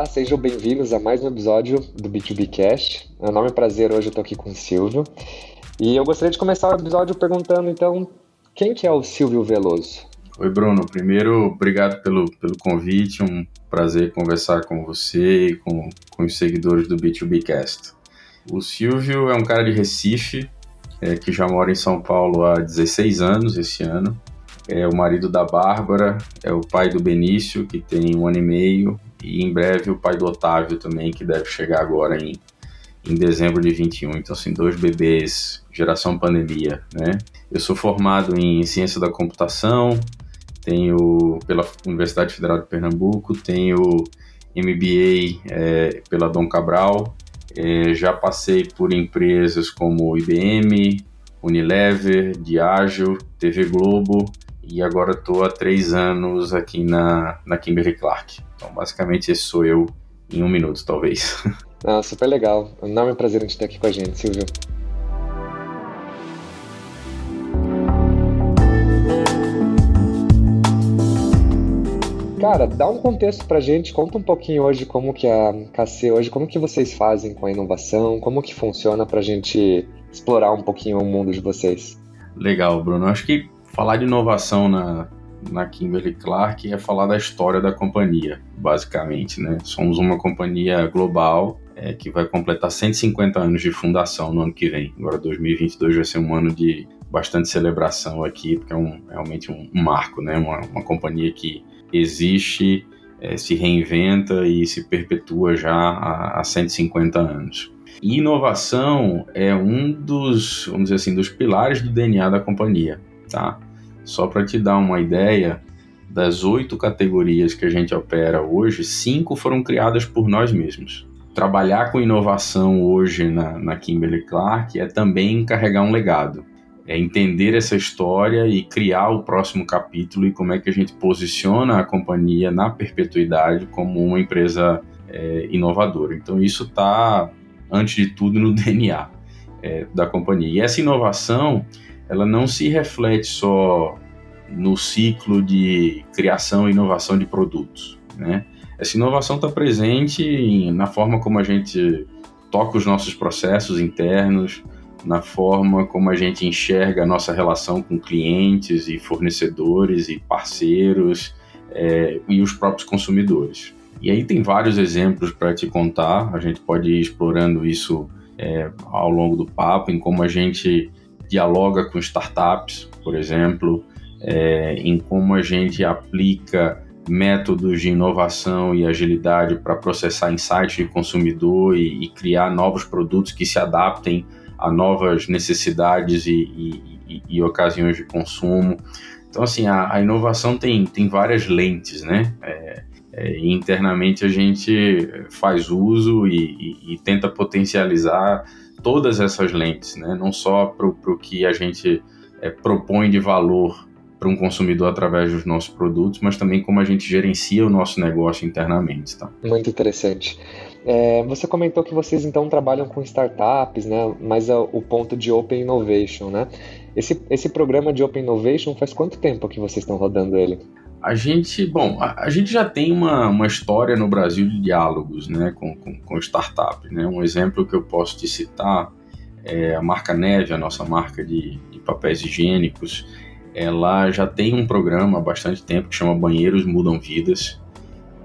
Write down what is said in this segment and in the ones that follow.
Olá, sejam bem-vindos a mais um episódio do B2B Cast. É um enorme prazer, hoje eu estou aqui com o Silvio. E eu gostaria de começar o episódio perguntando, então, quem que é o Silvio Veloso? Oi, Bruno. Primeiro, obrigado pelo, pelo convite. Um prazer conversar com você e com, com os seguidores do B2B Cast. O Silvio é um cara de Recife, é, que já mora em São Paulo há 16 anos esse ano. É o marido da Bárbara, é o pai do Benício, que tem um ano e meio, e em breve o pai do Otávio também, que deve chegar agora em, em dezembro de 21. Então, assim, dois bebês, geração pandemia, né? Eu sou formado em ciência da computação, tenho pela Universidade Federal de Pernambuco, tenho MBA é, pela Dom Cabral, é, já passei por empresas como IBM, Unilever, Diageo, TV Globo e agora estou há três anos aqui na, na Kimberly Clark. Então, basicamente, esse sou eu em um minuto, talvez. Ah, super legal. É um prazer em te ter aqui com a gente, Silvio. Cara, dá um contexto pra gente, conta um pouquinho hoje como que a KC hoje, como que vocês fazem com a inovação, como que funciona pra gente explorar um pouquinho o mundo de vocês. Legal, Bruno. Acho que falar de inovação na, na Kimberly Clark é falar da história da companhia, basicamente. Né? Somos uma companhia global é, que vai completar 150 anos de fundação no ano que vem. Agora, 2022 vai ser um ano de bastante celebração aqui, porque é um, realmente um, marco, né? uma, uma companhia que existe, é, se reinventa e se perpetua já há, há 150 anos. E inovação é um dos, vamos dizer assim, dos pilares do DNA da companhia, tá? Só para te dar uma ideia, das oito categorias que a gente opera hoje, cinco foram criadas por nós mesmos. Trabalhar com inovação hoje na, na Kimberly Clark é também carregar um legado. É entender essa história e criar o próximo capítulo e como é que a gente posiciona a companhia na perpetuidade como uma empresa é, inovadora. Então, isso está, antes de tudo, no DNA é, da companhia. E essa inovação ela não se reflete só no ciclo de criação e inovação de produtos, né? Essa inovação está presente na forma como a gente toca os nossos processos internos, na forma como a gente enxerga a nossa relação com clientes e fornecedores e parceiros é, e os próprios consumidores. E aí tem vários exemplos para te contar, a gente pode ir explorando isso é, ao longo do papo, em como a gente dialoga com startups, por exemplo, é, em como a gente aplica métodos de inovação e agilidade para processar insights de consumidor e, e, criar novos produtos que se adaptem a novas necessidades e, e, e ocasiões de consumo. Então, assim, a, a, inovação tem, tem várias lentes, né? É, é, internamente a gente faz uso e, tenta potencializar todas essas lentes, né? não só para o que a gente é, propõe de valor para um consumidor através dos nossos produtos, mas também como a gente gerencia o nosso negócio internamente. Tá? Muito interessante. É, você comentou que vocês então trabalham com startups, né? Mas é o ponto de Open Innovation, né? Esse, esse programa de Open Innovation faz quanto tempo que vocês estão rodando ele? A gente, bom, a, a, gente já tem uma, uma história no Brasil de diálogos né, com, com, com startups. Né? Um exemplo que eu posso te citar é a marca Neve, a nossa marca de, de papéis higiênicos. Ela já tem um programa há bastante tempo que chama Banheiros Mudam Vidas.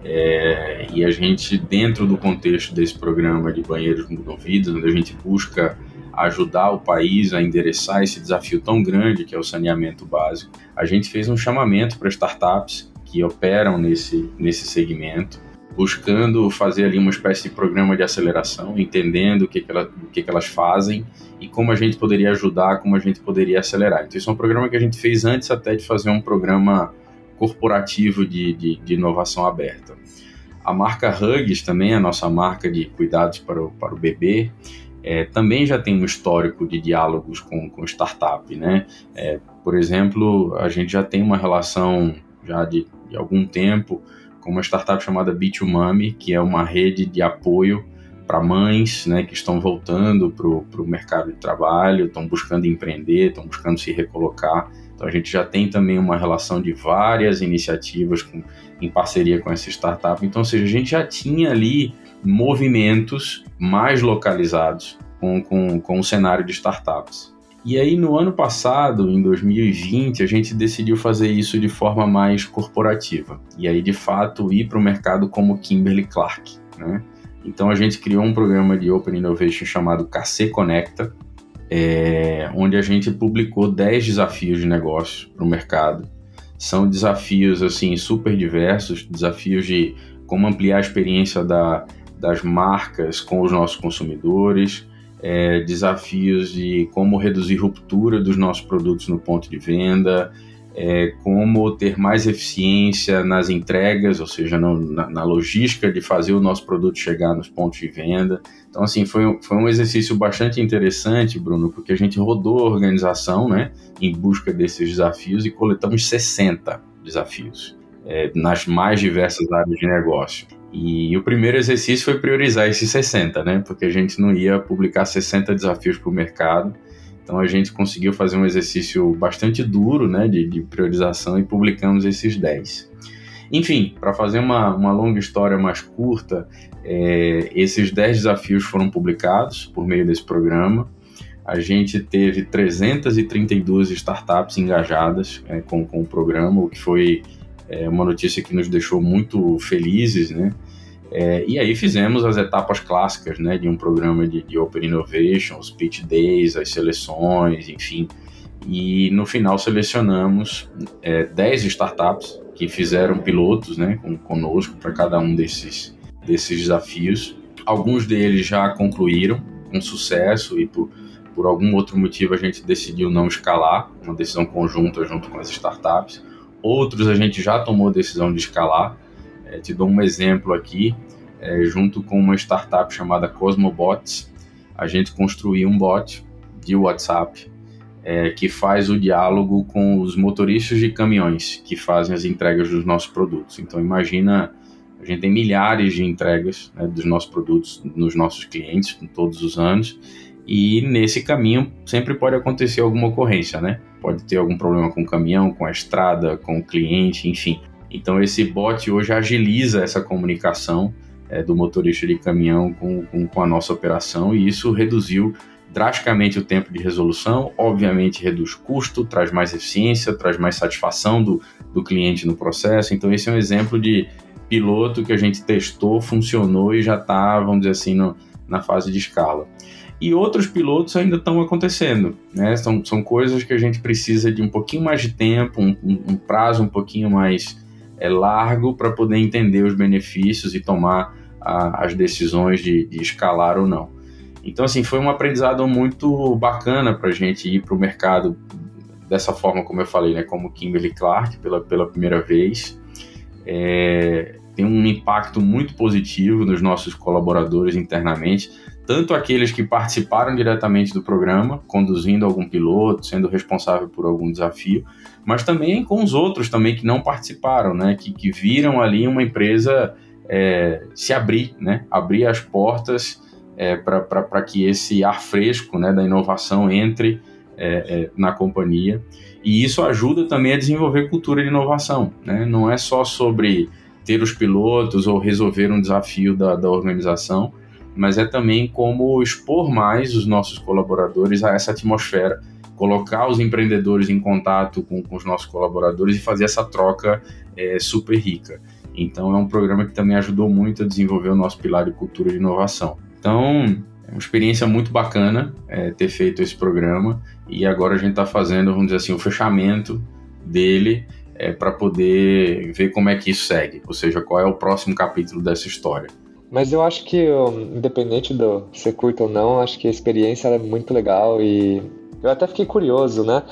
É, e a gente, dentro do contexto desse programa de Banheiros Mudam Vidas, onde a gente busca ajudar o país a endereçar esse desafio tão grande que é o saneamento básico, a gente fez um chamamento para startups que operam nesse, nesse segmento, buscando fazer ali uma espécie de programa de aceleração, entendendo o que, que, ela, o que, que elas fazem e como a gente poderia ajudar, como a gente poderia acelerar. Então, isso é um programa que a gente fez antes até de fazer um programa corporativo de, de, de inovação aberta. A marca Hugs também, a nossa marca de cuidados para o, para o bebê, é, também já tem um histórico de diálogos com, com startup, né? É, por exemplo, a gente já tem uma relação já de, de algum tempo com uma startup chamada B2Mami, que é uma rede de apoio para mães né, que estão voltando para o mercado de trabalho, estão buscando empreender, estão buscando se recolocar Então a gente já tem também uma relação de várias iniciativas com, em parceria com essa startup. Então, ou seja, a gente já tinha ali movimentos mais localizados com, com, com o cenário de startups. E aí, no ano passado, em 2020, a gente decidiu fazer isso de forma mais corporativa. E aí, de fato, ir para o mercado como Kimberly Clark. Né? Então, a gente criou um programa de Open Innovation chamado KC Conecta, é, onde a gente publicou 10 desafios de negócio para o mercado. São desafios assim super diversos, desafios de como ampliar a experiência da, das marcas com os nossos consumidores, é, desafios de como reduzir ruptura dos nossos produtos no ponto de venda, é, como ter mais eficiência nas entregas, ou seja, no, na, na, logística de fazer o nosso produto chegar nos pontos de venda. Então, assim, foi, foi um exercício bastante interessante, Bruno, porque a gente rodou a organização né, em busca desses desafios e coletamos 60 desafios é, nas mais diversas áreas de negócio. E o primeiro exercício foi priorizar esses 60, né? Porque a gente não ia publicar 60 desafios para o mercado. Então a gente conseguiu fazer um exercício bastante duro, né? De, de priorização e publicamos esses 10. Enfim, para fazer uma, uma longa história mais curta, é, esses 10 desafios foram publicados por meio desse programa. A gente teve 332 startups engajadas é, com, com o programa, o que foi é uma notícia que nos deixou muito felizes, né? É, e aí fizemos as etapas clássicas, né, de um programa de, de Open Innovation, os pitch days, as seleções, enfim. E no final selecionamos é, 10 startups que fizeram pilotos, né, com, conosco para cada um desses, desses desafios. Alguns deles já concluíram com sucesso e por, por algum outro motivo a gente decidiu não escalar, uma decisão conjunta junto com as startups. Outros a gente já tomou decisão de escalar. É, te dou um exemplo aqui. É, junto com uma startup chamada Cosmobots, a gente construiu um bot de WhatsApp é, que faz o diálogo com os motoristas de caminhões que fazem as entregas dos nossos produtos. Então imagina, a gente tem milhares de entregas né, dos nossos produtos nos nossos clientes todos os anos e nesse caminho sempre pode acontecer alguma ocorrência, né? Pode ter algum problema com o caminhão, com a estrada, com o cliente, enfim. Então esse bot hoje agiliza essa comunicação é, do motorista de caminhão com, com, com a nossa operação e isso reduziu drasticamente o tempo de resolução, obviamente reduz custo, traz mais eficiência, traz mais satisfação do, do cliente no processo. Então, esse é um exemplo de piloto que a gente testou, funcionou e já está, vamos dizer assim, no, na fase de escala e outros pilotos ainda estão acontecendo. Né? São, são coisas que a gente precisa de um pouquinho mais de tempo, um, um prazo um pouquinho mais é, largo para poder entender os benefícios e tomar a, as decisões de, de, escalar ou não. Então, assim, foi um aprendizado muito bacana para a gente ir para o mercado dessa forma, como eu falei, né, como Kimberly Clark pela, pela primeira vez. É, tem um impacto muito positivo nos nossos colaboradores internamente tanto aqueles que participaram diretamente do programa, conduzindo algum piloto, sendo responsável por algum desafio, mas também com os outros também que não participaram, né, que, que viram ali uma empresa é, se abrir, né, abrir as portas é, para que esse ar fresco né, da inovação entre é, é, na companhia. E isso ajuda também a desenvolver cultura de inovação. Né? Não é só sobre ter os pilotos ou resolver um desafio da, da organização, mas é também como expor mais os nossos colaboradores a essa atmosfera, colocar os empreendedores em contato com, com os nossos colaboradores e fazer essa troca é, super rica. Então é um programa que também ajudou muito a desenvolver o nosso pilar de cultura de inovação. Então é uma experiência muito bacana é, ter feito esse programa e agora a gente está fazendo, vamos dizer assim, o fechamento dele é, para poder ver como é que isso segue, ou seja, qual é o próximo capítulo dessa história. Mas eu acho que, independente do ser curto ou não, acho que a experiência é muito legal e eu até fiquei curioso, né?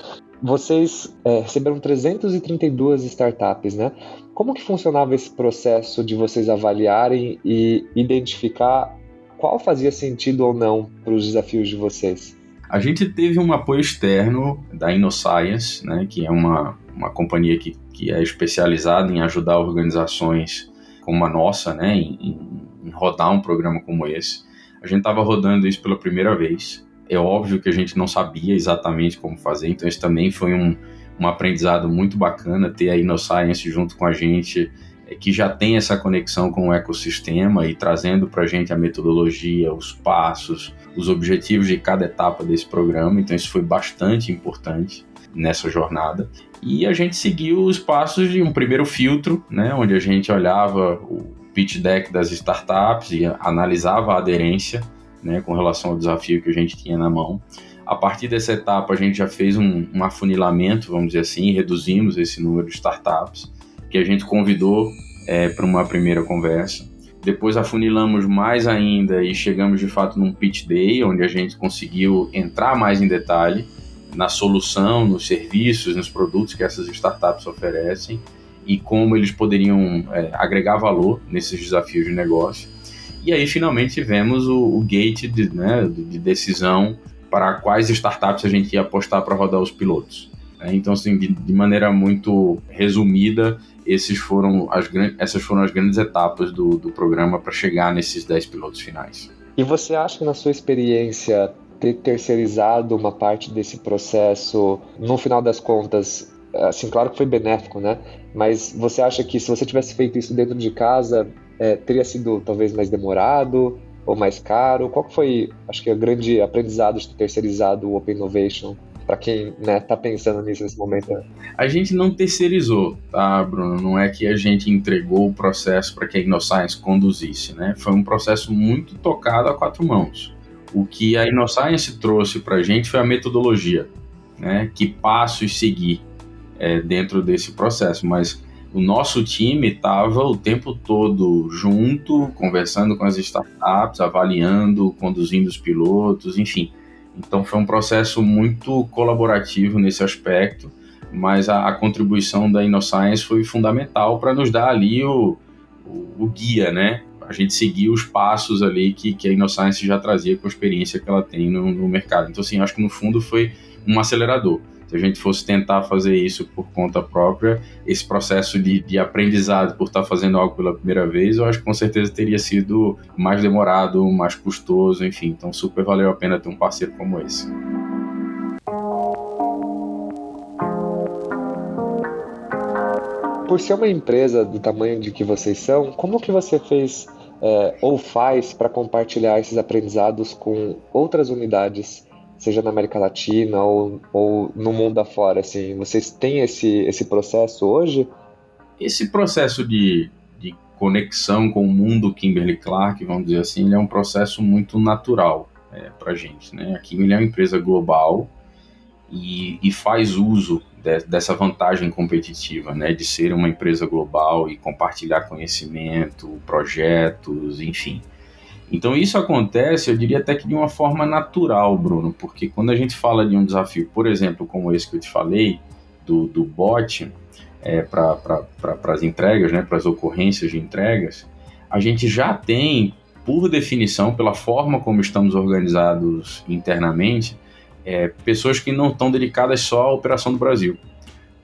Vocês é, receberam 332 startups, né? Como que funcionava esse processo de vocês avaliarem e identificar qual fazia sentido ou não para os desafios de vocês? A gente teve um apoio externo da InnoScience, né, que é uma, uma companhia que, que é especializada em ajudar organizações como a nossa, né, em, em rodar um programa como esse. A gente estava rodando isso pela primeira vez. É óbvio que a gente não sabia exatamente como fazer, então isso também foi um, um aprendizado muito bacana ter a InnoScience junto com a gente, é, que já tem essa conexão com o ecossistema e trazendo para a gente a metodologia, os passos, os objetivos de cada etapa desse programa. Então, isso foi bastante importante nessa jornada. E a gente seguiu os passos de um primeiro filtro, né, onde a gente olhava o pitch deck das startups e analisava a aderência né, com relação ao desafio que a gente tinha na mão. A partir dessa etapa, a gente já fez um, um afunilamento, vamos dizer assim, reduzimos esse número de startups que a gente convidou é, para uma primeira conversa. Depois afunilamos mais ainda e chegamos de fato num pitch day, onde a gente conseguiu entrar mais em detalhe na solução, nos serviços, nos produtos que essas startups oferecem e como eles poderiam é, agregar valor nesses desafios de negócio. E aí finalmente tivemos o, o gate de, né, de decisão para quais startups a gente ia apostar para rodar os pilotos. É, então, assim, de, de, maneira muito resumida, esses foram as, essas foram as grandes etapas do, do programa para chegar nesses 10 pilotos finais. E você acha que, na sua experiência, ter terceirizado uma parte desse processo, no final das contas, assim, claro que foi benéfico, né? Mas você acha que se você tivesse feito isso dentro de casa, é, teria sido talvez mais demorado ou mais caro? Qual foi, acho que, o grande aprendizado de ter terceirizado o Open Innovation para quem né, tá pensando nisso nesse momento? A gente não terceirizou, tá, Bruno? Não é que a gente entregou o processo para que a InnoScience conduzisse, né? Foi um processo muito tocado a quatro mãos. O que a InnoScience trouxe para a gente foi a metodologia, né? Que passos seguir é, dentro desse processo, mas o nosso time estava o tempo todo junto, conversando com as startups, avaliando, conduzindo os pilotos, enfim. Então foi um processo muito colaborativo nesse aspecto, mas a, a contribuição da InnoScience foi fundamental para nos dar ali o, o, o, guia, né? A gente seguir os passos ali que, que a InnoScience já trazia com a experiência que ela tem no, no mercado. Então, assim, acho que no fundo foi um acelerador. Se a gente fosse tentar fazer isso por conta própria, esse processo de, de aprendizado por estar fazendo algo pela primeira vez, eu acho que com certeza teria sido mais demorado, mais custoso, enfim. Então, super valeu a pena ter um parceiro como esse. Por ser uma empresa do tamanho de que vocês são, como que você fez é, ou faz para compartilhar esses aprendizados com outras unidades seja na América Latina ou, ou no mundo afora, assim, vocês têm esse, esse processo hoje? Esse processo de, de conexão com o mundo Kimberly Clark, vamos dizer assim, ele é um processo muito natural é, para a gente, né? A Kimberly é uma empresa global e, e faz uso de, dessa vantagem competitiva, né? De ser uma empresa global e compartilhar conhecimento, projetos, enfim. Então isso acontece, eu diria até que de uma forma natural, Bruno, porque quando a gente fala de um desafio, por exemplo, como esse que eu te falei, do, do bot é, para pra, as entregas, né, para as ocorrências de entregas, a gente já tem, por definição, pela forma como estamos organizados internamente, é, pessoas que não estão dedicadas só à operação do Brasil.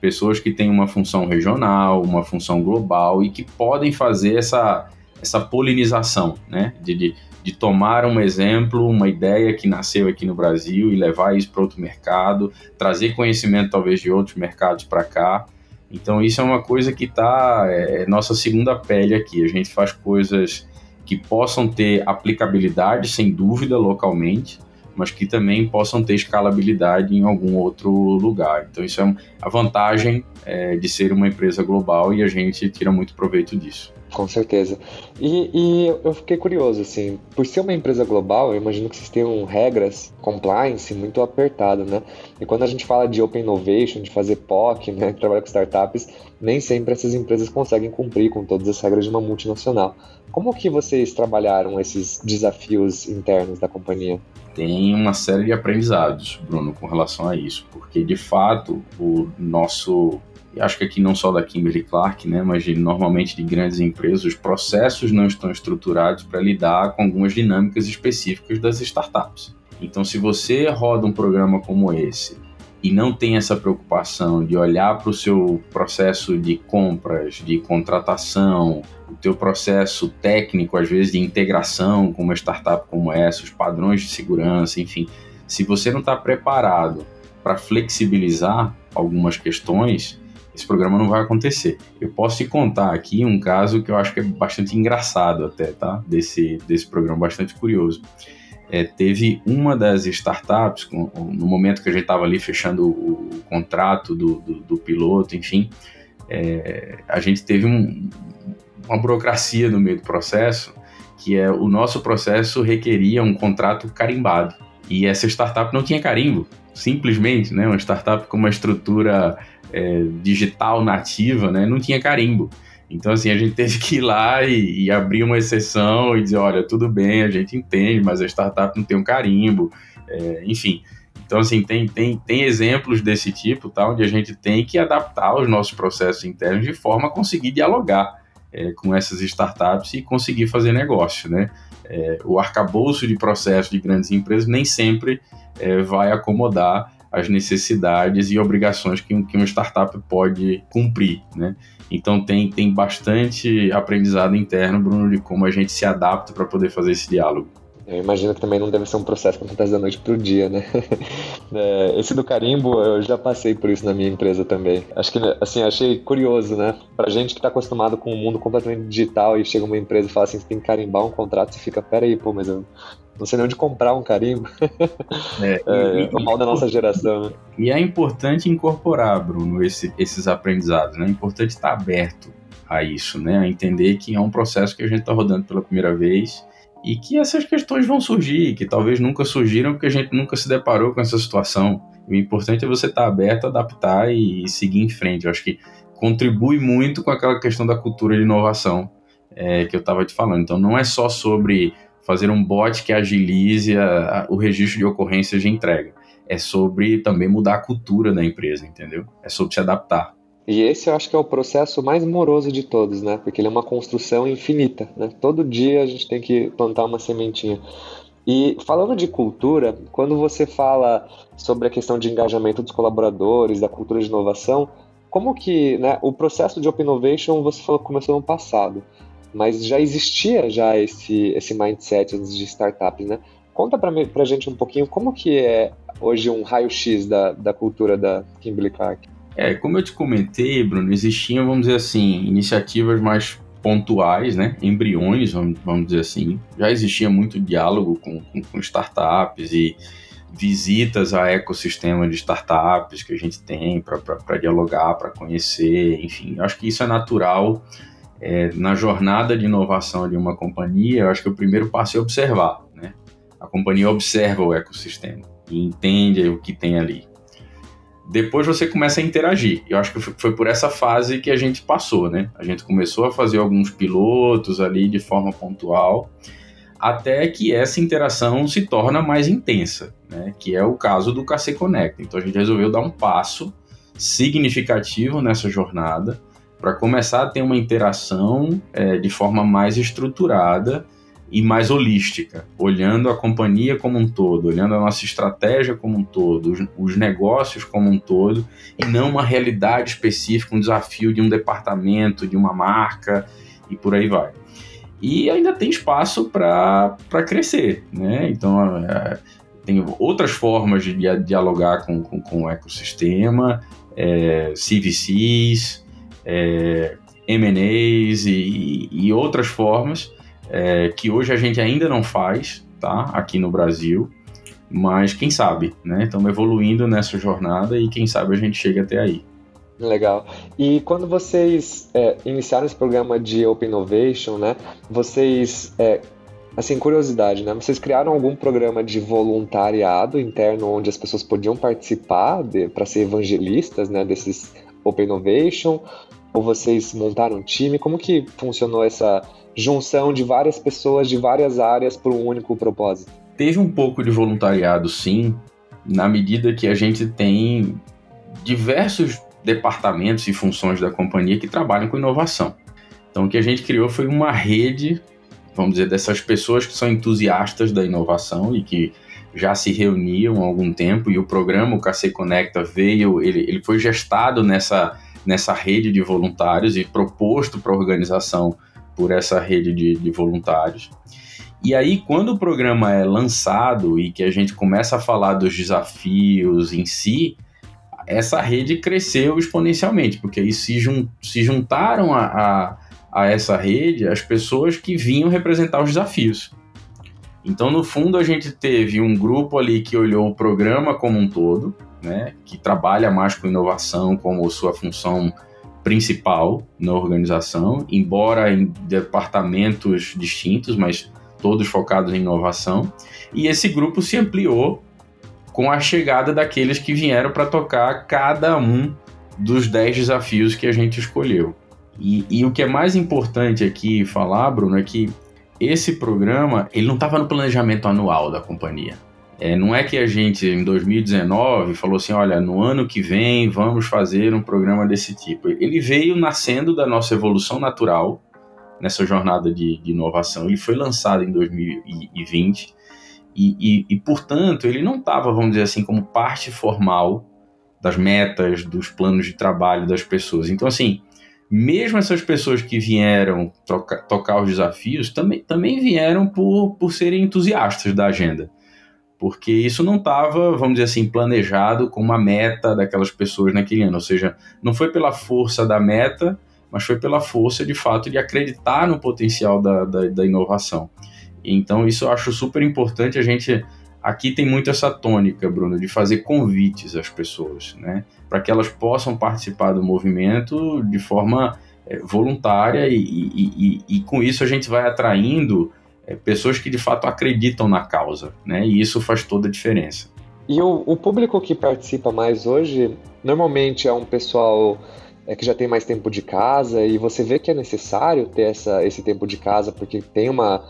Pessoas que têm uma função regional, uma função global e que podem fazer essa essa polinização, né? De, de, de, tomar um exemplo, uma ideia que nasceu aqui no Brasil e levar isso para outro mercado, trazer conhecimento talvez de outros mercados para cá. Então isso é uma coisa que está é, é nossa segunda pele aqui. A gente faz coisas que possam ter aplicabilidade, sem dúvida, localmente, mas que também possam ter escalabilidade em algum outro lugar. Então isso é a vantagem é, de ser uma empresa global e a gente tira muito proveito disso. Com certeza. E, e, eu fiquei curioso, assim, por ser uma empresa global, eu imagino que vocês tenham regras, compliance muito apertado, né? E quando a gente fala de open innovation, de fazer POC, né, trabalhar com startups, nem sempre essas empresas conseguem cumprir com todas as regras de uma multinacional. Como que vocês trabalharam esses desafios internos da companhia? Tem uma série de aprendizados, Bruno, com relação a isso, porque de fato o nosso e acho que aqui não só da Kimberly Clark, né, mas de, normalmente de grandes empresas, os processos não estão estruturados para lidar com algumas dinâmicas específicas das startups. Então, se você roda um programa como esse e não tem essa preocupação de olhar para o seu processo de compras, de contratação, o teu processo técnico, às vezes de integração com uma startup como essa, os padrões de segurança, enfim, se você não está preparado para flexibilizar, algumas questões, esse programa não vai acontecer. Eu posso te contar aqui um caso que eu acho que é bastante engraçado até, tá? Desse, desse programa, bastante curioso. É, teve uma das startups, no momento que a gente estava ali fechando o, o contrato do, do, do, piloto, enfim, é, a gente teve um, uma burocracia no meio do processo, que é o nosso processo requeria um contrato carimbado. E essa startup não tinha carimbo, simplesmente, né? Uma startup com uma estrutura é, digital nativa, né? Não tinha carimbo. Então, assim, a gente teve que ir lá e, e, abrir uma exceção e dizer, olha, tudo bem, a gente entende, mas a startup não tem um carimbo, é, enfim. Então, assim, tem, tem, tem exemplos desse tipo, tá, onde a gente tem que adaptar os nossos processos internos de forma a conseguir dialogar é, com essas startups e conseguir fazer negócio, né? É, o arcabouço de processo de grandes empresas nem sempre é, vai acomodar as necessidades e obrigações que, que uma startup pode cumprir, né? Então tem, tem bastante aprendizado interno, Bruno, de como a gente se adapta para poder fazer esse diálogo. Eu imagino que também não deve ser um processo que acontece da noite para o dia, né? É, esse do carimbo, eu já passei por isso na minha empresa também. Acho que, assim, achei curioso, né? Pra gente que está acostumado com um mundo completamente digital e chega uma empresa e fala assim, você tem que carimbar um contrato, você fica, peraí, pô, mas eu não sei nem onde comprar um carimbo. É, é e, o mal da nossa geração, né? E é importante incorporar, Bruno, esse, esses aprendizados, né? É importante estar aberto a isso, né? A entender que é um processo que a gente está rodando pela primeira vez e que essas questões vão surgir, que talvez nunca surgiram porque a gente nunca se deparou com essa situação. O importante é você estar aberto, adaptar e seguir em frente. Eu acho que contribui muito com aquela questão da cultura de inovação é, que eu estava te falando. Então, não é só sobre fazer um bot que agilize a, a, o registro de ocorrências de entrega. É sobre também mudar a cultura da empresa, entendeu? É sobre se adaptar. E esse eu acho que é o processo mais moroso de todos, né? Porque ele é uma construção infinita, né? Todo dia a gente tem que plantar uma sementinha. E falando de cultura, quando você fala sobre a questão de engajamento dos colaboradores, da cultura de inovação, como que né, o processo de Open Innovation você falou que começou no passado, mas já existia já esse, esse mindset de startups, né? Conta para a gente um pouquinho como que é hoje um raio-x da, da cultura da Kimberly Clark. É, como eu te comentei, Bruno, existiam, vamos dizer assim, iniciativas mais pontuais, né, embriões, vamos, vamos dizer assim. Já existia muito diálogo com, com, com startups e visitas a ecossistema de startups que a gente tem para dialogar, para conhecer, enfim. Acho que isso é natural é, na jornada de inovação de uma companhia. Eu acho que o primeiro passo é observar, né? A companhia observa o ecossistema e entende o que tem ali depois você começa a interagir. Eu acho que foi por essa fase que a gente passou, né? A gente começou a fazer alguns pilotos ali de forma pontual, até que essa interação se torna mais intensa, né? Que é o caso do KC Connect. Então a gente resolveu dar um passo significativo nessa jornada para começar a ter uma interação é, de forma mais estruturada e mais holística, olhando a companhia como um todo, olhando a nossa estratégia como um todo, os, os, negócios como um todo, e não uma realidade específica, um desafio de um departamento, de uma marca e por aí vai. E ainda tem espaço para crescer, né? Então, é, tem outras formas de dialogar com, com, com o ecossistema, é, CVCs, é, M&As e, e outras formas é, que hoje a gente ainda não faz, tá? Aqui no Brasil, mas quem sabe, né? Estamos evoluindo nessa jornada e quem sabe a gente chega até aí. Legal. E quando vocês é, iniciaram esse programa de Open Innovation, né? Vocês, é, assim, curiosidade, né? Vocês criaram algum programa de voluntariado interno onde as pessoas podiam participar para ser evangelistas, né? Desses Open Innovation? Ou vocês montaram um time? Como que funcionou essa junção de várias pessoas de várias áreas para um único propósito? Teve um pouco de voluntariado, sim, na medida que a gente tem diversos departamentos e funções da companhia que trabalham com inovação. Então, o que a gente criou foi uma rede, vamos dizer, dessas pessoas que são entusiastas da inovação e que já se reuniam há algum tempo e o programa, o KC Conecta, veio, ele, ele foi gestado nessa, nessa rede de voluntários e proposto para a organização por essa rede de, de voluntários. E aí, quando o programa é lançado e que a gente começa a falar dos desafios em si, essa rede cresceu exponencialmente, porque aí se, jun, se juntaram a, a, a essa rede as pessoas que vinham representar os desafios. Então, no fundo, a gente teve um grupo ali que olhou o programa como um todo, né, que trabalha mais com inovação como sua função principal na organização, embora em departamentos distintos, mas todos focados em inovação. E esse grupo se ampliou com a chegada daqueles que vieram para tocar cada um dos 10 desafios que a gente escolheu. E, e, o que é mais importante aqui falar, Bruno, é que esse programa ele não estava no planejamento anual da companhia. É, não é que a gente, em 2019, falou assim: olha, no ano que vem vamos fazer um programa desse tipo. Ele veio nascendo da nossa evolução natural nessa jornada de, de inovação. Ele foi lançado em 2020 e, e, e portanto, ele não estava, vamos dizer assim, como parte formal das metas, dos planos de trabalho das pessoas. Então, assim, mesmo essas pessoas que vieram toca, tocar os desafios também, também vieram por, por serem entusiastas da agenda. Porque isso não estava, vamos dizer assim, planejado com uma meta daquelas pessoas naquele ano. Ou seja, não foi pela força da meta, mas foi pela força de fato de acreditar no potencial da, da, da inovação. Então, isso eu acho super importante. A gente aqui tem muito essa tônica, Bruno, de fazer convites às pessoas, né? Para que elas possam participar do movimento de forma é, voluntária e, e, e, e, com isso a gente vai atraindo é, pessoas que de fato acreditam na causa, né? E isso faz toda a diferença. E o, o público que participa mais hoje, normalmente é um pessoal é que já tem mais tempo de casa e você vê que é necessário ter essa, esse tempo de casa porque tem uma,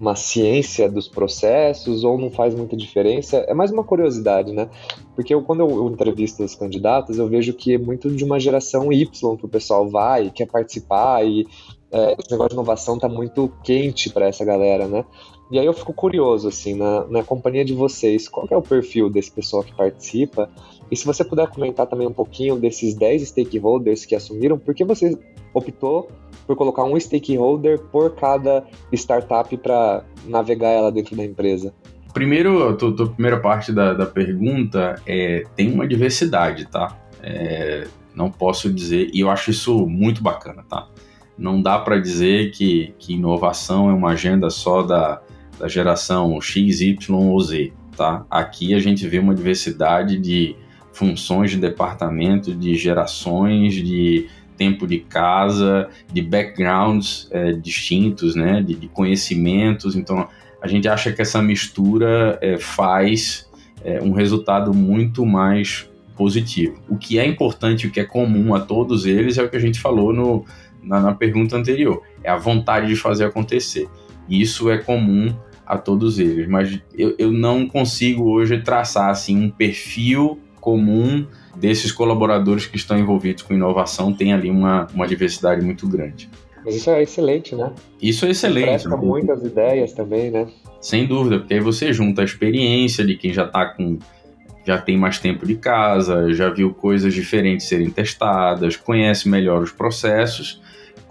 uma ciência dos processos ou não faz muita diferença. É mais uma curiosidade, né? Porque eu, quando eu, entrevisto os candidatos, eu vejo que é muito de uma geração Y que o pessoal vai, quer participar e é, esse negócio de inovação tá muito quente para essa galera, né? E aí eu fico curioso, assim, na, na companhia de vocês, qual é o perfil desse pessoal que participa? E se você puder comentar também um pouquinho desses 10 stakeholders que assumiram, por que você optou por colocar um stakeholder por cada startup para navegar ela dentro da empresa? Primeiro, a tua, primeira parte da, da pergunta é tem uma diversidade, tá? É, não posso dizer, e eu acho isso muito bacana, tá? Não dá para dizer que, que inovação é uma agenda só da, da geração X, Y ou Z. Tá? Aqui a gente vê uma diversidade de funções de departamento, de gerações, de tempo de casa, de backgrounds é, distintos, né? de, de, conhecimentos. Então a gente acha que essa mistura é, faz é, um resultado muito mais positivo. O que é importante, o que é comum a todos eles é o que a gente falou no, na, na pergunta anterior: é a vontade de fazer acontecer. Isso é comum a todos eles, mas eu, eu não consigo hoje traçar assim um perfil comum desses colaboradores que estão envolvidos com inovação, tem ali uma, uma diversidade muito grande. Isso é excelente, né? Isso é excelente. Presta né? muitas ideias também, né? Sem dúvida, porque aí você junta a experiência de quem já está com já tem mais tempo de casa, já viu coisas diferentes serem testadas, conhece melhor os processos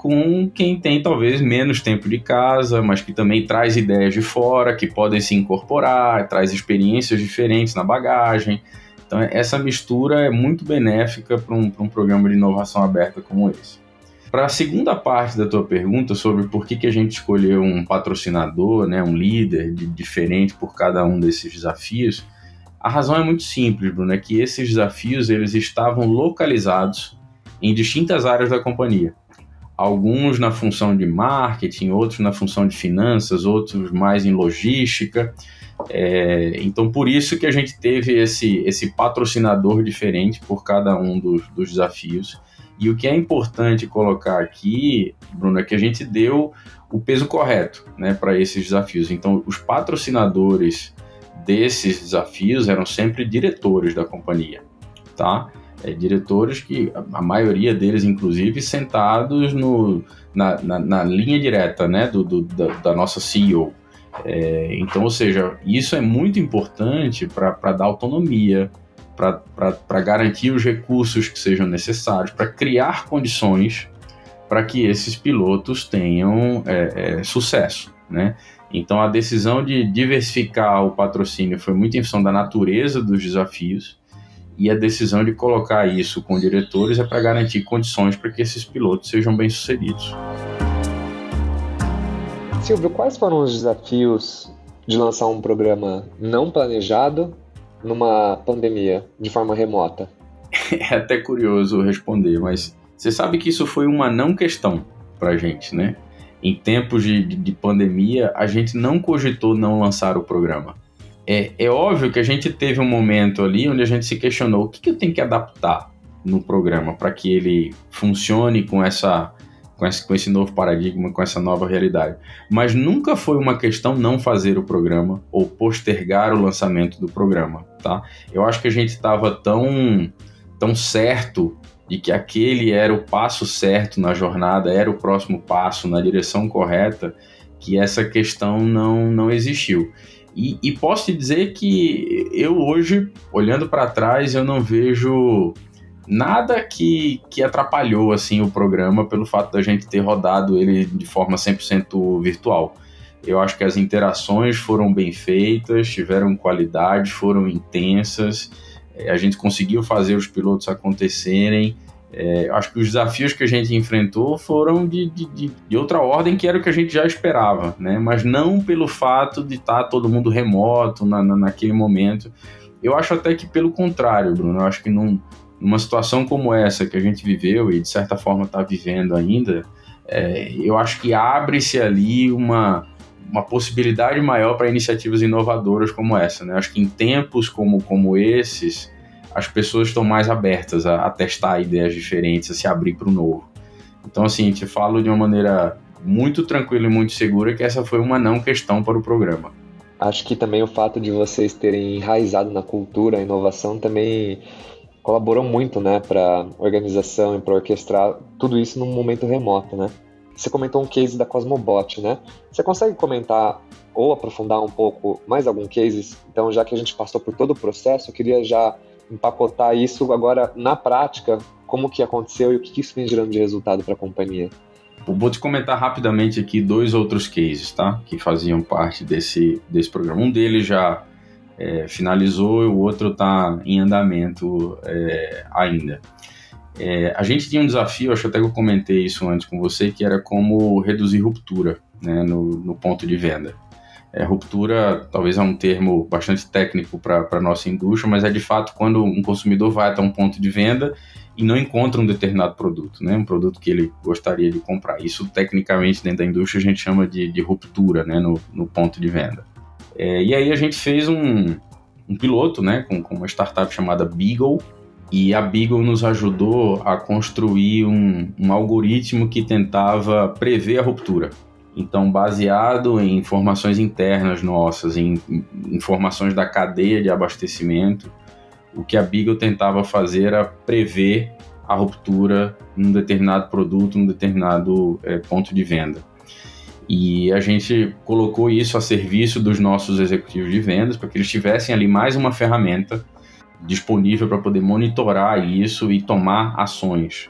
com quem tem talvez menos tempo de casa, mas que também traz ideias de fora, que podem se incorporar, traz experiências diferentes na bagagem. Então, essa mistura é muito benéfica para um, um programa de inovação aberta como esse. Para a segunda parte da tua pergunta sobre por que, que a gente escolheu um patrocinador, né, um líder de, diferente por cada um desses desafios, a razão é muito simples, Bruno, é que esses desafios eles estavam localizados em distintas áreas da companhia alguns na função de marketing, outros na função de finanças, outros mais em logística. É, então, por isso que a gente teve esse, esse patrocinador diferente por cada um dos, dos desafios. E o que é importante colocar aqui, Bruno, é que a gente deu o peso correto né, para esses desafios. Então, os patrocinadores desses desafios eram sempre diretores da companhia, tá? É, diretores que, a maioria deles, inclusive, sentados no, na, na, na linha direta né, do, do da, da, nossa CEO. É, então, ou seja, isso é muito importante para dar autonomia, para garantir os recursos que sejam necessários, para criar condições para que esses pilotos tenham é, é, sucesso. Né? Então, a decisão de diversificar o patrocínio foi muito em função da natureza dos desafios e a decisão de colocar isso com diretores é para garantir condições para que esses pilotos sejam bem-sucedidos. Silvio, quais foram os desafios de lançar um programa não planejado numa pandemia de forma remota? É até curioso responder, mas você sabe que isso foi uma não questão para a gente, né? Em tempos de, de, de pandemia, a gente não cogitou não lançar o programa. É, é óbvio que a gente teve um momento ali onde a gente se questionou o que, que eu tenho que adaptar no programa para que ele funcione com essa com esse, com esse novo paradigma, com essa nova realidade. Mas nunca foi uma questão não fazer o programa ou postergar o lançamento do programa, tá? Eu acho que a gente estava tão, tão certo de que aquele era o passo certo na jornada, era o próximo passo na direção correta, que essa questão não, não existiu. E, e posso te dizer que eu hoje, olhando para trás, eu não vejo nada que, que atrapalhou assim o programa pelo fato da gente ter rodado ele de forma 100% virtual. Eu acho que as interações foram bem feitas, tiveram qualidade, foram intensas, é, a gente conseguiu fazer os pilotos acontecerem. É, acho que os desafios que a gente enfrentou foram de, de, de, outra ordem, que era o que a gente já esperava, né? mas não pelo fato de estar todo mundo remoto na, na, naquele momento. Eu acho até que pelo contrário, Bruno. Eu acho que não, numa situação como essa que a gente viveu e de certa forma está vivendo ainda, é, eu acho que abre-se ali uma, uma possibilidade maior para iniciativas inovadoras como essa. Né? Acho que em tempos como, como esses, as pessoas estão mais abertas a, a testar ideias diferentes, a se abrir para o novo. Então, assim, te falo de uma maneira muito tranquila e muito segura que essa foi uma não questão para o programa. Acho que também o fato de vocês terem enraizado na cultura, a inovação também colaborou muito, né, para organização e para orquestrar tudo isso num momento remoto, né? Você comentou um case da Cosmobot, né? Você consegue comentar ou aprofundar um pouco mais algum case? Então, já que a gente passou por todo o processo, eu queria já empacotar isso agora na prática, como que aconteceu e o que isso vem gerando de resultado para a companhia. Vou te comentar rapidamente aqui dois outros cases, tá? Que faziam parte desse, desse programa. Um deles já é, finalizou e o outro está em andamento é, ainda. É, a gente tinha um desafio, acho até que eu comentei isso antes com você, que era como reduzir ruptura né, no, no ponto de venda. É, ruptura talvez é um termo bastante técnico para a nossa indústria, mas é de fato quando um consumidor vai até um ponto de venda e não encontra um determinado produto, né, um produto que ele gostaria de comprar. Isso, tecnicamente, dentro da indústria, a gente chama de, de ruptura né, no, no ponto de venda. É, e aí a gente fez um, um piloto né, com, com, uma startup chamada Beagle, e a Beagle nos ajudou a construir um, um algoritmo que tentava prever a ruptura. Então, baseado em informações internas nossas, em, informações da cadeia de abastecimento, o que a Beagle tentava fazer era prever a ruptura num determinado produto, num determinado é, ponto de venda. E a gente colocou isso a serviço dos nossos executivos de vendas para que eles tivessem ali mais uma ferramenta disponível para poder monitorar isso e tomar ações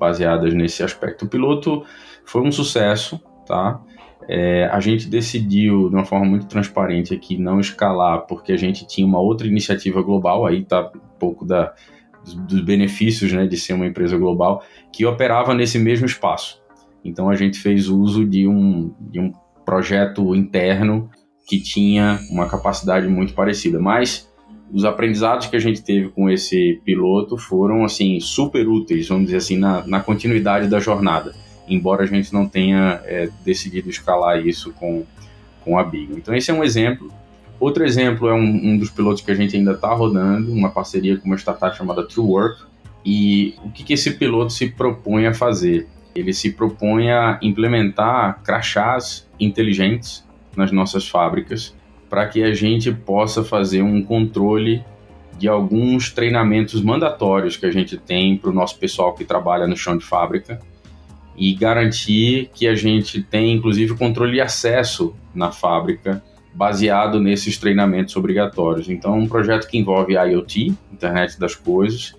baseadas nesse aspecto. O piloto foi um sucesso, tá? É, a gente decidiu de uma forma muito transparente aqui não escalar porque a gente tinha uma outra iniciativa global, aí tá um pouco da, dos, benefícios né, de ser uma empresa global, que operava nesse mesmo espaço. Então a gente fez uso de um, de um projeto interno que tinha uma capacidade muito parecida. Mas os aprendizados que a gente teve com esse piloto foram assim super úteis, vamos dizer assim, na, na continuidade da jornada, embora a gente não tenha é, decidido escalar isso com, com a Bigo. Então esse é um exemplo. Outro exemplo é um, um dos pilotos que a gente ainda está rodando, uma parceria com uma startup chamada True Work. E o que, que esse piloto se propõe a fazer? ele se propõe a implementar crachás inteligentes nas nossas fábricas para que a gente possa fazer um controle de alguns treinamentos mandatórios que a gente tem para o nosso pessoal que trabalha no chão de fábrica e garantir que a gente tem, inclusive, controle de acesso na fábrica baseado nesses treinamentos obrigatórios. Então, é um projeto que envolve IoT, Internet das Coisas,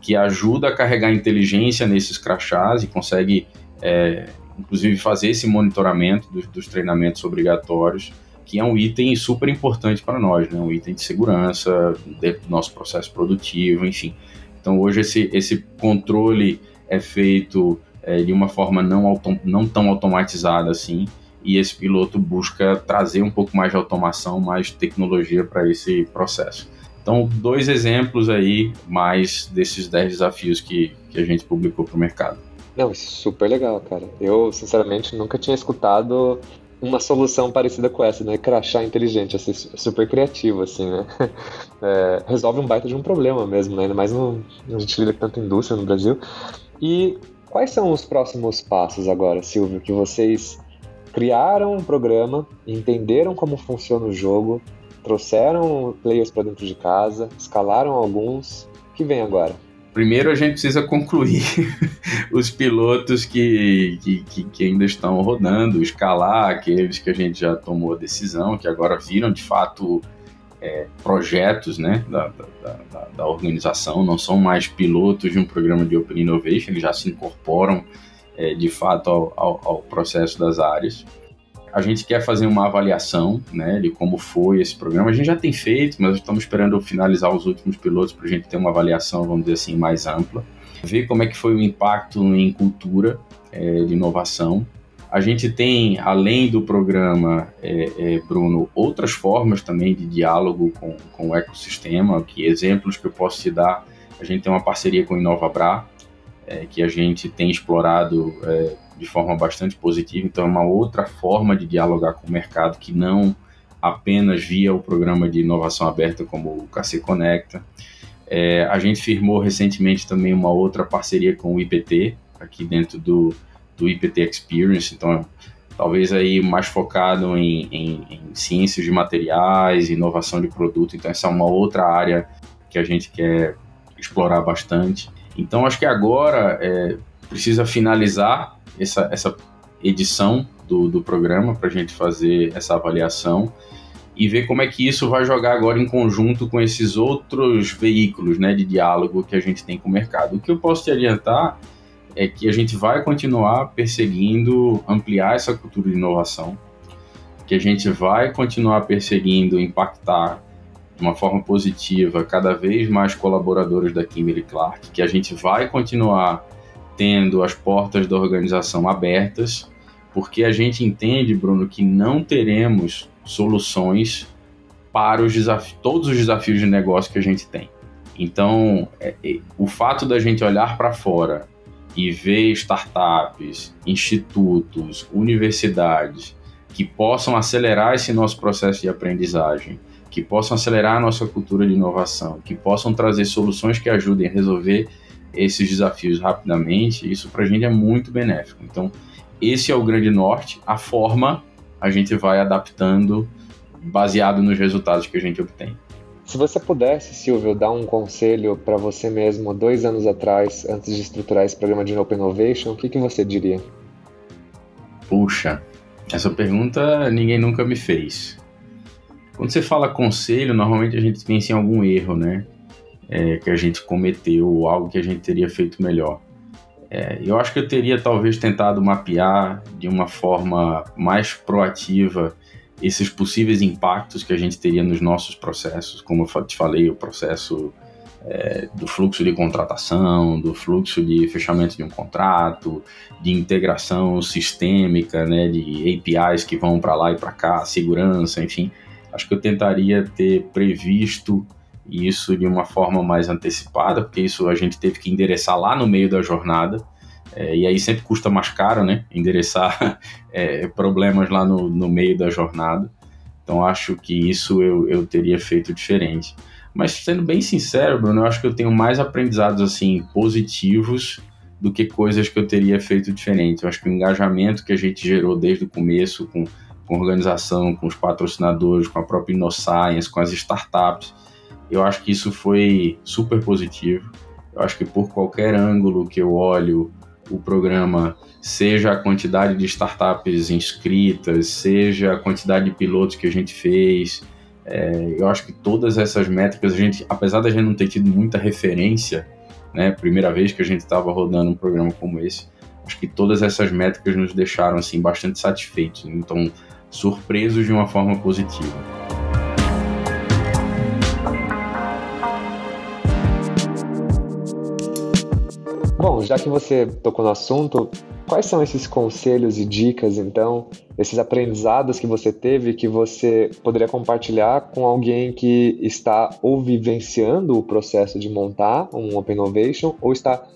que ajuda a carregar inteligência nesses crachás e consegue, é, inclusive, fazer esse monitoramento dos, dos treinamentos obrigatórios, que é um item super importante para nós, né? um item de segurança dentro do nosso processo produtivo, enfim. Então hoje esse, esse controle é feito é, de uma forma não, não tão automatizada assim, e esse piloto busca trazer um pouco mais de automação, mais tecnologia para esse processo. Então, dois exemplos aí, mais desses 10 desafios que, que a gente publicou para o mercado. Não, é super legal, cara. Eu, sinceramente, nunca tinha escutado uma solução parecida com essa, né? Crachá inteligente, assim, super criativo, assim, né? É, resolve um baita de um problema mesmo, né? Ainda mais no, a gente lida com tanta indústria no Brasil. E quais são os próximos passos agora, Silvio, que vocês criaram um programa, entenderam como funciona o jogo, trouxeram players para dentro de casa, escalaram alguns. O que vem agora? Primeiro a gente precisa concluir os pilotos que, que, que, ainda estão rodando, escalar aqueles que a gente já tomou a decisão, que agora viram de fato é, projetos né, da, da, da, da, organização, não são mais pilotos de um programa de Open Innovation, eles já se incorporam é, de fato ao, ao, ao, processo das áreas. A gente quer fazer uma avaliação né, de como foi esse programa. A gente já tem feito, mas estamos esperando finalizar os últimos pilotos para a gente ter uma avaliação, vamos dizer assim, mais ampla. Ver como é que foi o impacto em cultura é, de inovação. A gente tem, além do programa, é, é, Bruno, outras formas também de diálogo com, com o ecossistema, que exemplos que eu posso te dar. A gente tem uma parceria com o InovaBra, é, que a gente tem explorado é, de forma bastante positiva. Então, é uma outra forma de dialogar com o mercado que não apenas via o programa de inovação aberta como o KC Conecta. É, a gente firmou recentemente também uma outra parceria com o IPT, aqui dentro do, do IPT Experience. Então, talvez aí mais focado em, em, em ciências de materiais, inovação de produto. Então, essa é uma outra área que a gente quer explorar bastante. Então, acho que agora é, precisa finalizar essa, essa edição do, do programa para a gente fazer essa avaliação e ver como é que isso vai jogar agora em conjunto com esses outros veículos né, de diálogo que a gente tem com o mercado. O que eu posso te adiantar é que a gente vai continuar perseguindo ampliar essa cultura de inovação, que a gente vai continuar perseguindo impactar de uma forma positiva cada vez mais colaboradores da Kimberly Clark, que a gente vai continuar tendo as portas da organização abertas, porque a gente entende, Bruno, que não teremos soluções para os todos os desafios de negócio que a gente tem. Então, é, é, o fato da gente olhar para fora e ver startups, institutos, universidades que possam acelerar esse nosso processo de aprendizagem, que possam acelerar a nossa cultura de inovação, que possam trazer soluções que ajudem a resolver esses desafios rapidamente, isso para a gente é muito benéfico. Então, esse é o grande norte. A forma a gente vai adaptando baseado nos resultados que a gente obtém. Se você pudesse, Silvio, dar um conselho para você mesmo dois anos atrás, antes de estruturar esse programa de Open Innovation, o que, que você diria? Puxa, essa pergunta ninguém nunca me fez. Quando você fala conselho, normalmente a gente pensa em algum erro, né? É, que a gente cometeu, ou algo que a gente teria feito melhor. É, eu acho que eu teria talvez tentado mapear de uma forma mais proativa esses possíveis impactos que a gente teria nos nossos processos, como eu te falei, o processo é, do fluxo de contratação, do fluxo de fechamento de um contrato, de integração sistêmica, né, de APIs que vão para lá e para cá, segurança, enfim acho que eu tentaria ter previsto isso de uma forma mais antecipada, porque isso a gente teve que endereçar lá no meio da jornada. É, e aí sempre custa mais caro, né? Endereçar é, problemas lá no, no meio da jornada. Então acho que isso eu, eu teria feito diferente. Mas sendo bem sincero, Bruno, eu acho que eu tenho mais aprendizados assim positivos do que coisas que eu teria feito diferente. Eu acho que o engajamento que a gente gerou desde o começo com com a organização, com os patrocinadores, com a própria InnoScience, com as startups. Eu acho que isso foi super positivo. Eu acho que por qualquer ângulo que eu olho o programa, seja a quantidade de startups inscritas, seja a quantidade de pilotos que a gente fez, é, eu acho que todas essas métricas, a gente, apesar da gente não ter tido muita referência, né, primeira vez que a gente estava rodando um programa como esse, acho que todas essas métricas nos deixaram assim bastante satisfeitos. Então, surpresos de uma forma positiva. Já que você tocou no assunto, quais são esses conselhos e dicas, então, esses aprendizados que você teve que você poderia compartilhar com alguém que está ou vivenciando o processo de montar um Open Innovation ou está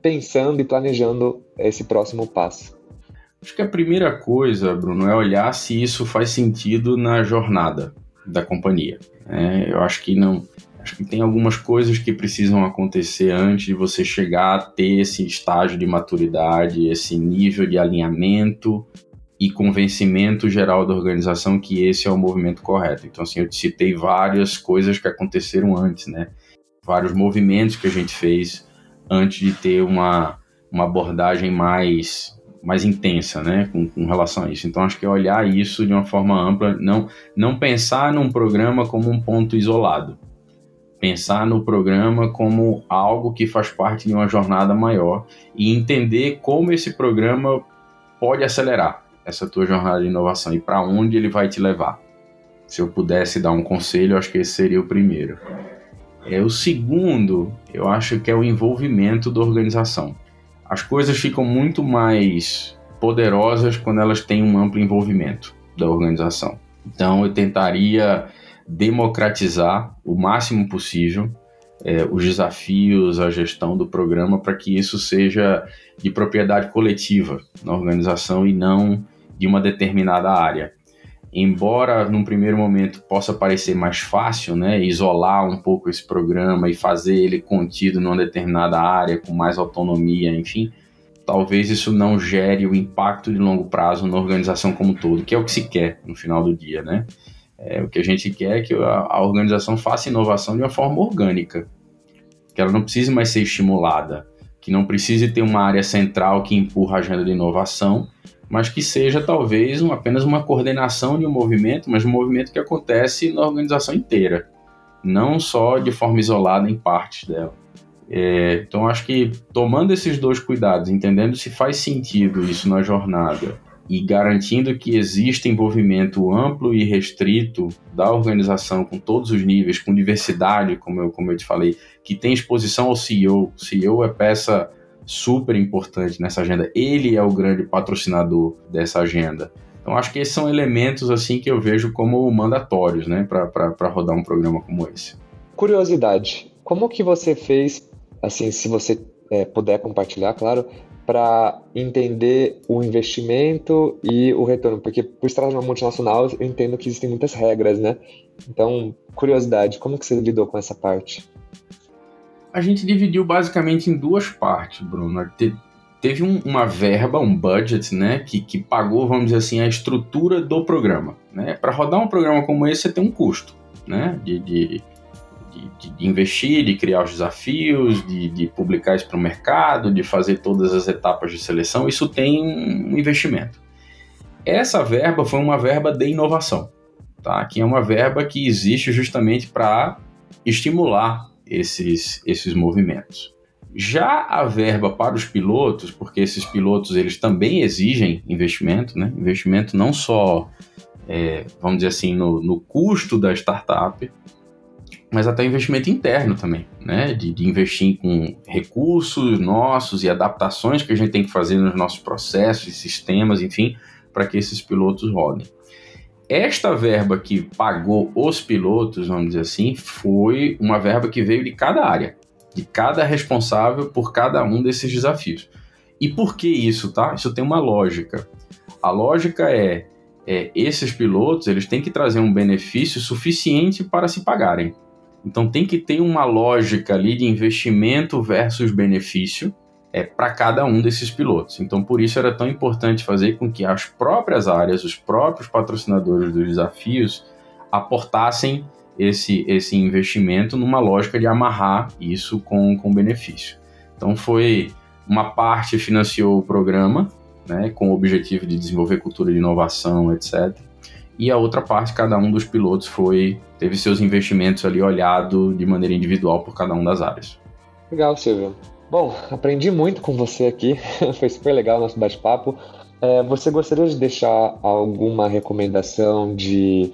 pensando e planejando esse próximo passo? Acho que a primeira coisa, Bruno, é olhar se isso faz sentido na jornada da companhia. É, eu acho que não. Acho que tem algumas coisas que precisam acontecer antes de você chegar a ter esse estágio de maturidade, esse nível de alinhamento e convencimento geral da organização que esse é o movimento correto. Então, assim, eu te citei várias coisas que aconteceram antes, né? Vários movimentos que a gente fez antes de ter uma, uma abordagem mais mais intensa, né, com, com, relação a isso. Então acho que é olhar isso de uma forma ampla, não não pensar num programa como um ponto isolado, pensar no programa como algo que faz parte de uma jornada maior e entender como esse programa pode acelerar essa tua jornada de inovação e para onde ele vai te levar. Se eu pudesse dar um conselho, acho que esse seria o primeiro. É o segundo, eu acho que é o envolvimento da organização as coisas ficam muito mais poderosas quando elas têm um amplo envolvimento da organização. Então, eu tentaria democratizar o máximo possível é, os desafios, a gestão do programa para que isso seja de propriedade coletiva na organização e não de uma determinada área embora num primeiro momento possa parecer mais fácil, né, isolar um pouco esse programa e fazer ele contido numa determinada área com mais autonomia, enfim, talvez isso não gere o impacto de longo prazo na organização como um todo, que é o que se quer no final do dia, né? É, o que a gente quer é que a, a organização faça inovação de uma forma orgânica, que ela não precise mais ser estimulada, que não precise ter uma área central que empurra a agenda de inovação, mas que seja talvez um, apenas uma coordenação de um movimento, mas um movimento que acontece na organização inteira, não só de forma isolada em partes dela. É, então, acho que tomando esses dois cuidados, entendendo se faz sentido isso na jornada e garantindo que existe envolvimento amplo e restrito da organização com todos os níveis, com diversidade, como eu, como eu te falei, que tem exposição ao CEO. O CEO é peça super importante nessa agenda. Ele é o grande patrocinador dessa agenda. Então acho que esses são elementos assim que eu vejo como mandatórios, né, para rodar um programa como esse. Curiosidade, como que você fez, assim, se você é, puder compartilhar, claro, para entender o investimento e o retorno? Porque por estar numa multinacional, eu entendo que existem muitas regras, né? Então, curiosidade, como que você lidou com essa parte? a gente dividiu basicamente em duas partes, Bruno. Te, teve um, uma verba, um budget, né, que, que pagou, vamos dizer assim, a estrutura do programa. Né? Para rodar um programa como esse, você tem um custo, né, de, de, de, de investir, de criar os desafios, de, de publicar isso para o mercado, de fazer todas as etapas de seleção. Isso tem um investimento. Essa verba foi uma verba de inovação, tá? Que é uma verba que existe justamente para estimular esses, esses movimentos. Já a verba para os pilotos, porque esses pilotos eles também exigem investimento, né? investimento não só, é, vamos dizer assim, no, no custo da startup, mas até investimento interno também, né? De, de, investir com recursos nossos e adaptações que a gente tem que fazer nos nossos processos sistemas, enfim, para que esses pilotos rodem. Esta verba que pagou os pilotos, vamos dizer assim, foi uma verba que veio de cada área, de cada responsável por cada um desses desafios. E por que isso, tá? Isso tem uma lógica. A lógica é, é esses pilotos eles têm que trazer um benefício suficiente para se pagarem. Então tem que ter uma lógica ali de investimento versus benefício é, para cada um desses pilotos. Então, por isso era tão importante fazer com que as próprias áreas, os próprios patrocinadores dos desafios, aportassem esse, esse investimento numa lógica de amarrar isso com, com benefício. Então, foi uma parte financiou o programa, né, com o objetivo de desenvolver cultura de inovação, etc. E a outra parte, cada um dos pilotos foi teve seus investimentos ali olhado de maneira individual por cada um das áreas. Legal, Silvio. Bom, aprendi muito com você aqui, foi super legal o nosso bate-papo. É, você gostaria de deixar alguma recomendação de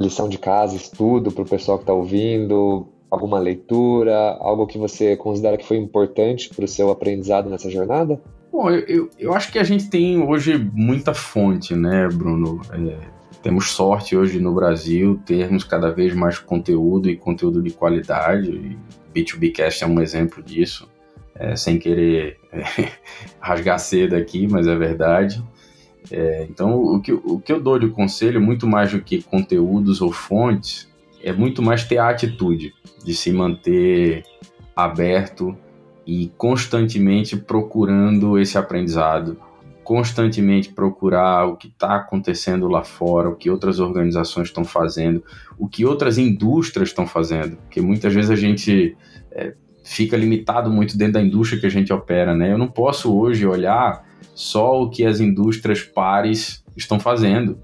lição de casa, estudo para o pessoal que está ouvindo? Alguma leitura? Algo que você considera que foi importante para o seu aprendizado nessa jornada? Bom, eu, eu, eu, acho que a gente tem hoje muita fonte, né, Bruno? É, temos sorte hoje no Brasil termos cada vez mais conteúdo e conteúdo de qualidade. B2Bcast é um exemplo disso, é, sem querer é, rasgar cedo aqui, mas é verdade. É, então, o que, o que eu dou de conselho, muito mais do que conteúdos ou fontes, é muito mais ter a atitude de se manter aberto e constantemente procurando esse aprendizado, constantemente procurar o que está acontecendo lá fora, o que outras organizações estão fazendo, o que outras indústrias estão fazendo, porque muitas vezes a gente é, fica limitado muito dentro da indústria que a gente opera, né? Eu não posso hoje olhar só o que as indústrias pares estão fazendo.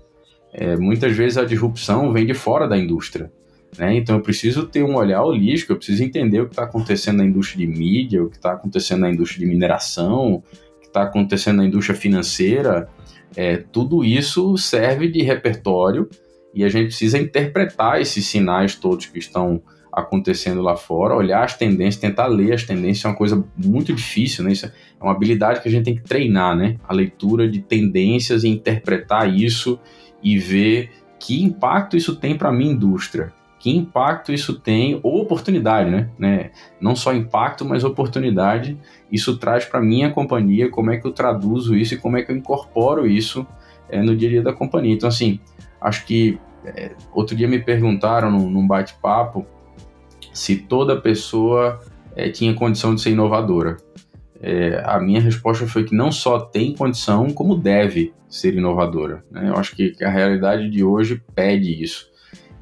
É, muitas vezes a disrupção vem de fora da indústria. Né? Então eu preciso ter um olhar holístico, eu preciso entender o que está acontecendo na indústria de mídia, o que está acontecendo na indústria de mineração, está acontecendo na indústria financeira. É, tudo isso serve de repertório e a gente precisa interpretar esses sinais todos que estão acontecendo lá fora, olhar as tendências, tentar ler as tendências é uma coisa muito difícil, né? Isso é uma habilidade que a gente tem que treinar, né? A leitura de tendências e interpretar isso e ver que impacto isso tem para a minha indústria, que impacto isso tem, ou oportunidade, né? né? Não só impacto, mas oportunidade. Isso traz para minha companhia, como é que eu traduzo isso e como é que eu incorporo isso é, no dia a dia da companhia. Então, assim, acho que é, outro dia me perguntaram num, num bate-papo se toda pessoa é, tinha condição de ser inovadora. É, a minha resposta foi que não só tem condição, como deve ser inovadora. Né? Eu acho que a realidade de hoje pede isso.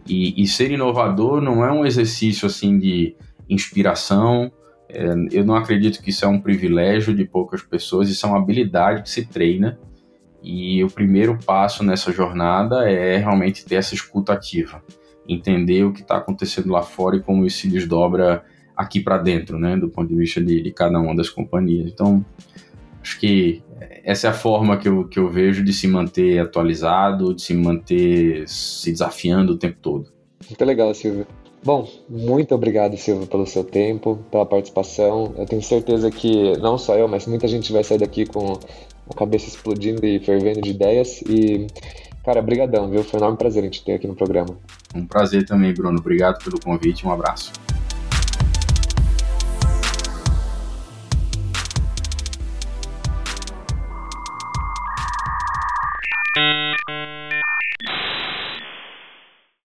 E, e ser inovador não é um exercício assim de inspiração. É, eu não acredito que isso é um privilégio de poucas pessoas, isso é uma habilidade que se treina. E o primeiro passo nessa jornada é realmente ter essa escuta ativa entender o que está acontecendo lá fora e como isso se desdobra aqui para dentro, né, do ponto de vista de, de, cada uma das companhias. Então, acho que essa é a forma que eu, que eu vejo de se manter atualizado, de se manter se desafiando o tempo todo. Muito legal, Silvio. Bom, muito obrigado, Silvio, pelo seu tempo, pela participação. Eu tenho certeza que não só eu, mas muita gente vai sair daqui com a cabeça explodindo e fervendo de ideias. E Cara, brigadão, viu? Foi um enorme prazer a gente ter aqui no programa. Um prazer também, Bruno. Obrigado pelo convite. Um abraço.